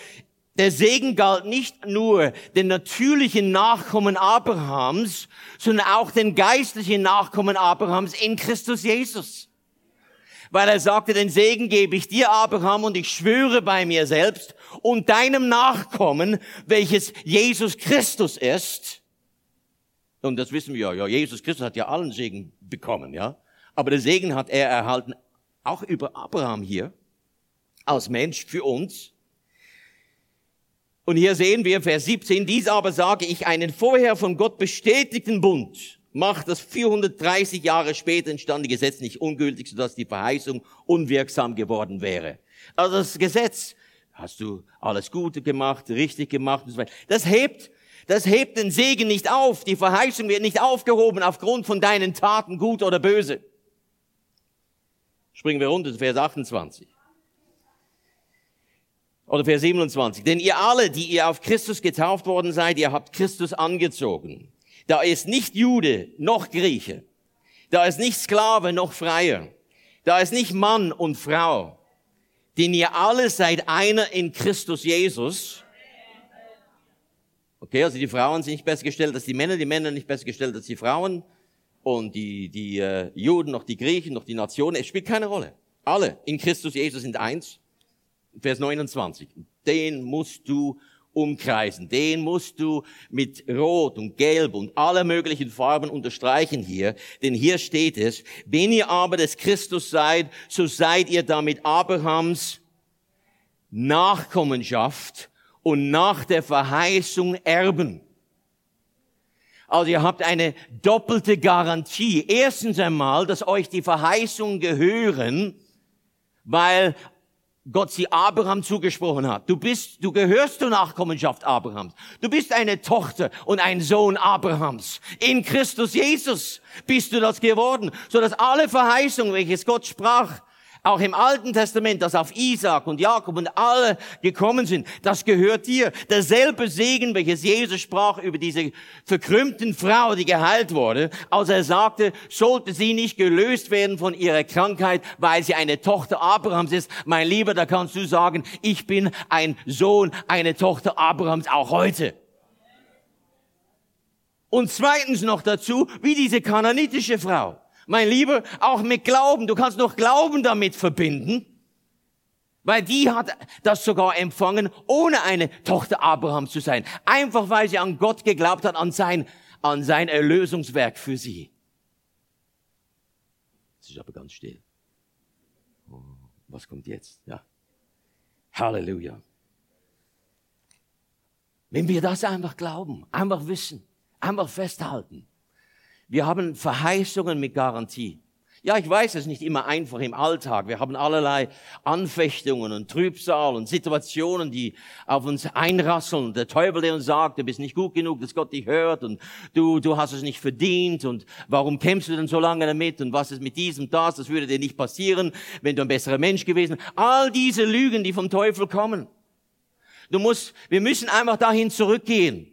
der Segen galt nicht nur den natürlichen Nachkommen Abrahams, sondern auch den geistlichen Nachkommen Abrahams in Christus Jesus weil er sagte, den Segen gebe ich dir, Abraham, und ich schwöre bei mir selbst und deinem Nachkommen, welches Jesus Christus ist. Und das wissen wir ja, ja, Jesus Christus hat ja allen Segen bekommen, ja. Aber der Segen hat er erhalten, auch über Abraham hier, als Mensch für uns. Und hier sehen wir Vers 17, dies aber sage ich einen vorher von Gott bestätigten Bund macht das 430 Jahre später entstandene Gesetz nicht ungültig, sodass die Verheißung unwirksam geworden wäre. Also das Gesetz, hast du alles Gute gemacht, richtig gemacht und so weiter. Das hebt, das hebt den Segen nicht auf. Die Verheißung wird nicht aufgehoben aufgrund von deinen Taten, gut oder böse. Springen wir runter, Vers 28. Oder Vers 27. Denn ihr alle, die ihr auf Christus getauft worden seid, ihr habt Christus angezogen. Da ist nicht Jude noch Grieche. Da ist nicht Sklave noch Freier. Da ist nicht Mann und Frau. Denn ihr alle seid einer in Christus Jesus. Okay, also die Frauen sind nicht besser gestellt als die Männer, die Männer nicht besser gestellt als die Frauen und die, die äh, Juden noch die Griechen noch die Nationen. Es spielt keine Rolle. Alle in Christus Jesus sind eins. Vers 29. Den musst du umkreisen. Den musst du mit Rot und Gelb und aller möglichen Farben unterstreichen hier, denn hier steht es, wenn ihr aber des Christus seid, so seid ihr damit Abrahams Nachkommenschaft und nach der Verheißung Erben. Also ihr habt eine doppelte Garantie. Erstens einmal, dass euch die Verheißungen gehören, weil Gott sie Abraham zugesprochen hat. Du bist, du gehörst zur Nachkommenschaft Abrahams. Du bist eine Tochter und ein Sohn Abrahams. In Christus Jesus bist du das geworden, so dass alle Verheißungen, welches Gott sprach, auch im Alten Testament, dass auf Isaac und Jakob und alle gekommen sind, das gehört dir. Derselbe Segen, welches Jesus sprach über diese verkrümmten Frau, die geheilt wurde, als er sagte, sollte sie nicht gelöst werden von ihrer Krankheit, weil sie eine Tochter Abrahams ist. Mein Lieber, da kannst du sagen, ich bin ein Sohn, eine Tochter Abrahams auch heute. Und zweitens noch dazu, wie diese kananitische Frau. Mein Lieber, auch mit Glauben. Du kannst noch Glauben damit verbinden. Weil die hat das sogar empfangen, ohne eine Tochter Abraham zu sein. Einfach weil sie an Gott geglaubt hat, an sein, an sein Erlösungswerk für sie. Es ist aber ganz still. Oh, was kommt jetzt? Ja. Halleluja. Wenn wir das einfach glauben, einfach wissen, einfach festhalten, wir haben Verheißungen mit Garantie. Ja, ich weiß, es ist nicht immer einfach im Alltag. Wir haben allerlei Anfechtungen und Trübsal und Situationen, die auf uns einrasseln. Der Teufel, der uns sagt, du bist nicht gut genug, dass Gott dich hört und du, du hast es nicht verdient und warum kämpfst du denn so lange damit und was ist mit diesem, das, das würde dir nicht passieren, wenn du ein besserer Mensch gewesen. All diese Lügen, die vom Teufel kommen. Du musst, wir müssen einfach dahin zurückgehen.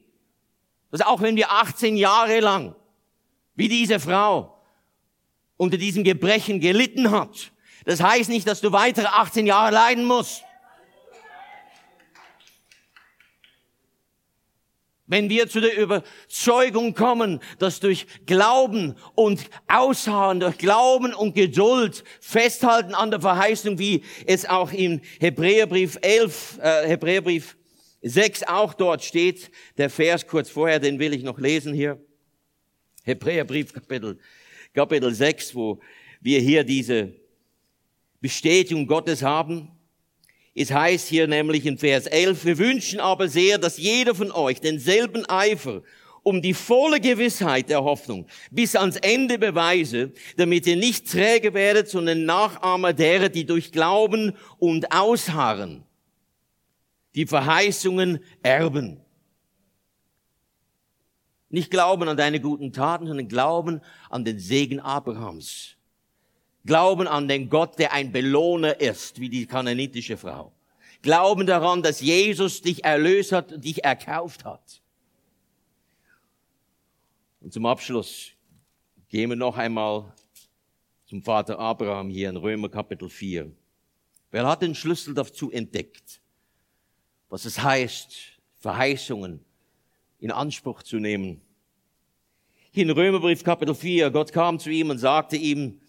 Das auch wenn wir 18 Jahre lang wie diese Frau unter diesem Gebrechen gelitten hat. Das heißt nicht, dass du weitere 18 Jahre leiden musst. Wenn wir zu der Überzeugung kommen, dass durch Glauben und Ausharren, durch Glauben und Geduld festhalten an der Verheißung, wie es auch im Hebräerbrief 11, äh, Hebräerbrief 6 auch dort steht, der Vers kurz vorher, den will ich noch lesen hier. Hebräerbrief Kapitel, Kapitel 6, wo wir hier diese Bestätigung Gottes haben. Es heißt hier nämlich in Vers 11, wir wünschen aber sehr, dass jeder von euch denselben Eifer um die volle Gewissheit der Hoffnung bis ans Ende beweise, damit ihr nicht träge werdet, sondern Nachahmer derer, die durch Glauben und Ausharren die Verheißungen erben. Nicht glauben an deine guten Taten, sondern glauben an den Segen Abrahams. Glauben an den Gott, der ein Belohner ist, wie die kananitische Frau. Glauben daran, dass Jesus dich erlöst hat und dich erkauft hat. Und zum Abschluss gehen wir noch einmal zum Vater Abraham hier in Römer Kapitel 4. Wer hat den Schlüssel dazu entdeckt, was es heißt, Verheißungen in Anspruch zu nehmen? In Römerbrief Kapitel 4, Gott kam zu ihm und sagte ihm,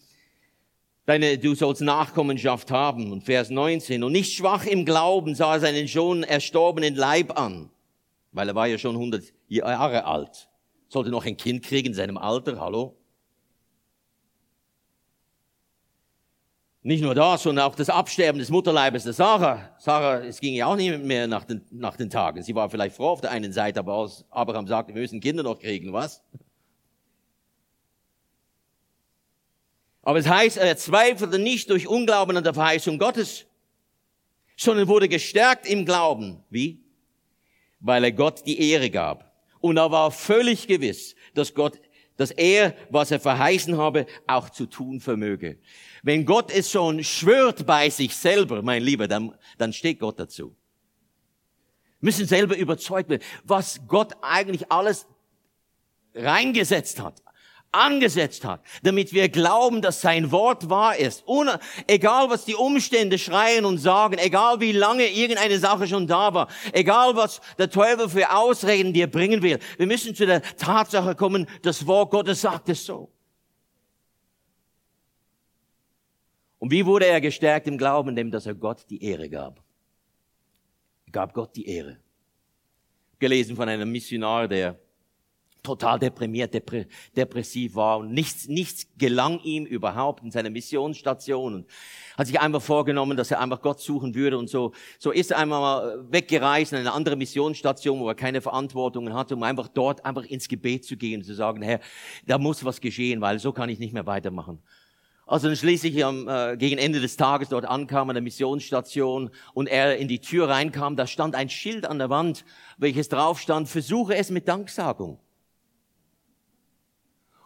deine, du sollst Nachkommenschaft haben. Und Vers 19, und nicht schwach im Glauben sah er seinen schon erstorbenen Leib an, weil er war ja schon 100 Jahre alt sollte noch ein Kind kriegen in seinem Alter, hallo? Nicht nur das, sondern auch das Absterben des Mutterleibes der Sarah. Sarah, es ging ja auch nicht mehr nach den, nach den Tagen. Sie war vielleicht froh auf der einen Seite, aber als Abraham sagte, wir müssen Kinder noch kriegen, was? Aber es heißt, er zweifelte nicht durch Unglauben an der Verheißung Gottes, sondern wurde gestärkt im Glauben. Wie? Weil er Gott die Ehre gab. Und er war völlig gewiss, dass Gott, dass er, was er verheißen habe, auch zu tun vermöge. Wenn Gott es schon schwört bei sich selber, mein Lieber, dann, dann steht Gott dazu. Wir müssen selber überzeugt werden, was Gott eigentlich alles reingesetzt hat angesetzt hat, damit wir glauben, dass sein Wort wahr ist. Ohne, egal was die Umstände schreien und sagen, egal wie lange irgendeine Sache schon da war, egal was der Teufel für Ausreden dir bringen will, wir müssen zu der Tatsache kommen, das Wort Gottes sagt es so. Und wie wurde er gestärkt im Glauben, indem dass er Gott die Ehre gab? Er gab Gott die Ehre. Gelesen von einem Missionar, der total deprimiert, depressiv war und nichts, nichts gelang ihm überhaupt in seiner Missionsstation und hat sich einfach vorgenommen, dass er einfach Gott suchen würde und so, so ist er einmal mal weggereist in eine andere Missionsstation, wo er keine Verantwortung hatte, um einfach dort einfach ins Gebet zu gehen und zu sagen, Herr, da muss was geschehen, weil so kann ich nicht mehr weitermachen. Also dann schließlich am, äh, gegen Ende des Tages dort ankam an der Missionsstation und er in die Tür reinkam, da stand ein Schild an der Wand, welches drauf stand, versuche es mit Danksagung.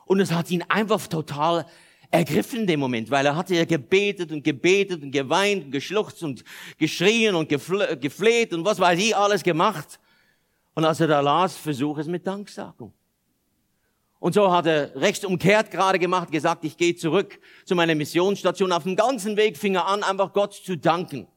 Und es hat ihn einfach total ergriffen in dem Moment, weil er hatte ja gebetet und gebetet und geweint und geschluchzt und geschrien und gefleht und was weiß ich alles gemacht. Und als er da las, versuche es mit Danksagung. Und so hat er rechts umkehrt gerade gemacht, gesagt, ich gehe zurück zu meiner Missionsstation. Auf dem ganzen Weg fing er an, einfach Gott zu danken.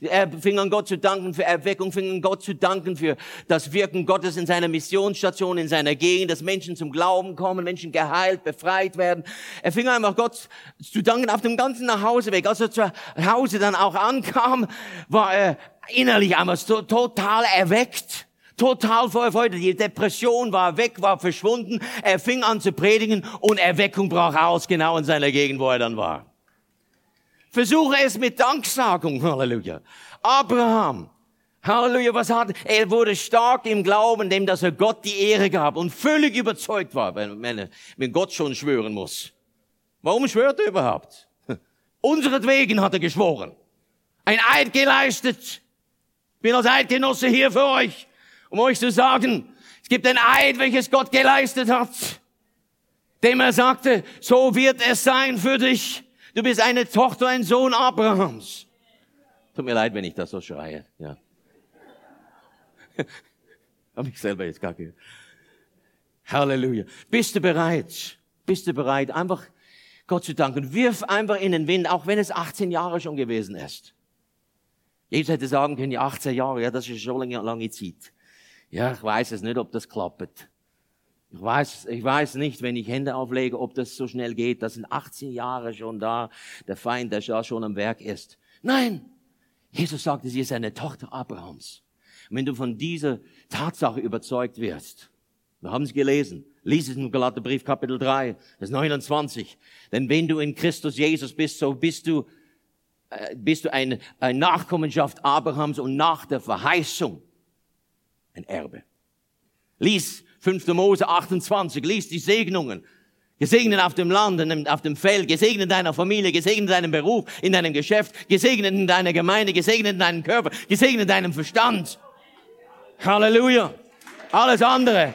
Er fing an Gott zu danken für Erweckung, fing an Gott zu danken für das Wirken Gottes in seiner Missionsstation, in seiner Gegend, dass Menschen zum Glauben kommen, Menschen geheilt, befreit werden. Er fing einfach Gott zu danken auf dem ganzen Nachhauseweg. Als er zu Hause dann auch ankam, war er innerlich einmal so total erweckt. Total voll Freude. Die Depression war weg, war verschwunden. Er fing an zu predigen und Erweckung brach aus, genau in seiner Gegend, wo er dann war. Versuche es mit Danksagung. Halleluja. Abraham. Halleluja, was hat er? wurde stark im Glauben, dem, dass er Gott die Ehre gab und völlig überzeugt war, wenn, wenn Gott schon schwören muss. Warum schwört er überhaupt? Unseretwegen hat er geschworen. Ein Eid geleistet. Bin als Eidgenosse hier für euch, um euch zu sagen, es gibt ein Eid, welches Gott geleistet hat, dem er sagte, so wird es sein für dich. Du bist eine Tochter, ein Sohn Abrahams. Tut mir leid, wenn ich das so schreie. Ja. Habe ich selber jetzt gar gehört. Halleluja. Bist du bereit? Bist du bereit, einfach Gott zu danken? Wirf einfach in den Wind, auch wenn es 18 Jahre schon gewesen ist. Jesus hätte sagen können, ja, 18 Jahre, ja, das ist schon lange, lange Zeit. Ja, ich weiß es nicht, ob das klappt. Ich weiß, ich weiß nicht, wenn ich Hände auflege, ob das so schnell geht. Das sind 18 Jahre schon da, der Feind, der da schon am Werk ist. Nein! Jesus sagte, sie ist eine Tochter Abrahams. Und wenn du von dieser Tatsache überzeugt wirst, wir haben es gelesen, lies es im Galaterbrief Kapitel 3, Vers 29. Denn wenn du in Christus Jesus bist, so bist du äh, bist du eine, eine Nachkommenschaft Abrahams und nach der Verheißung ein Erbe. Lies 5. Mose 28, lies die Segnungen. Gesegnet auf dem Land, auf dem Feld, gesegnet in deiner Familie, gesegnet in deinem Beruf, in deinem Geschäft, gesegnet in deiner Gemeinde, gesegnet in deinem Körper, gesegnet in deinem Verstand. Halleluja. Alles andere.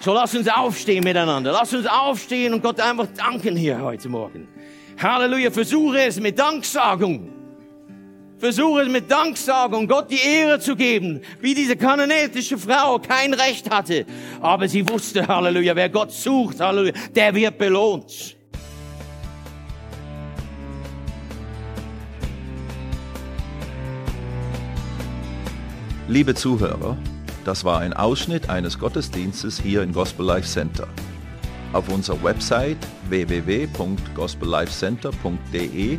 So lass uns aufstehen miteinander. Lass uns aufstehen und Gott einfach danken hier heute Morgen. Halleluja. Versuche es mit Danksagung. Versuche es mit Danksagung, Gott die Ehre zu geben, wie diese kananetische Frau kein Recht hatte. Aber sie wusste, Halleluja, wer Gott sucht, Halleluja, der wird belohnt. Liebe Zuhörer, das war ein Ausschnitt eines Gottesdienstes hier im Gospel Life Center. Auf unserer Website www.gospellifecenter.de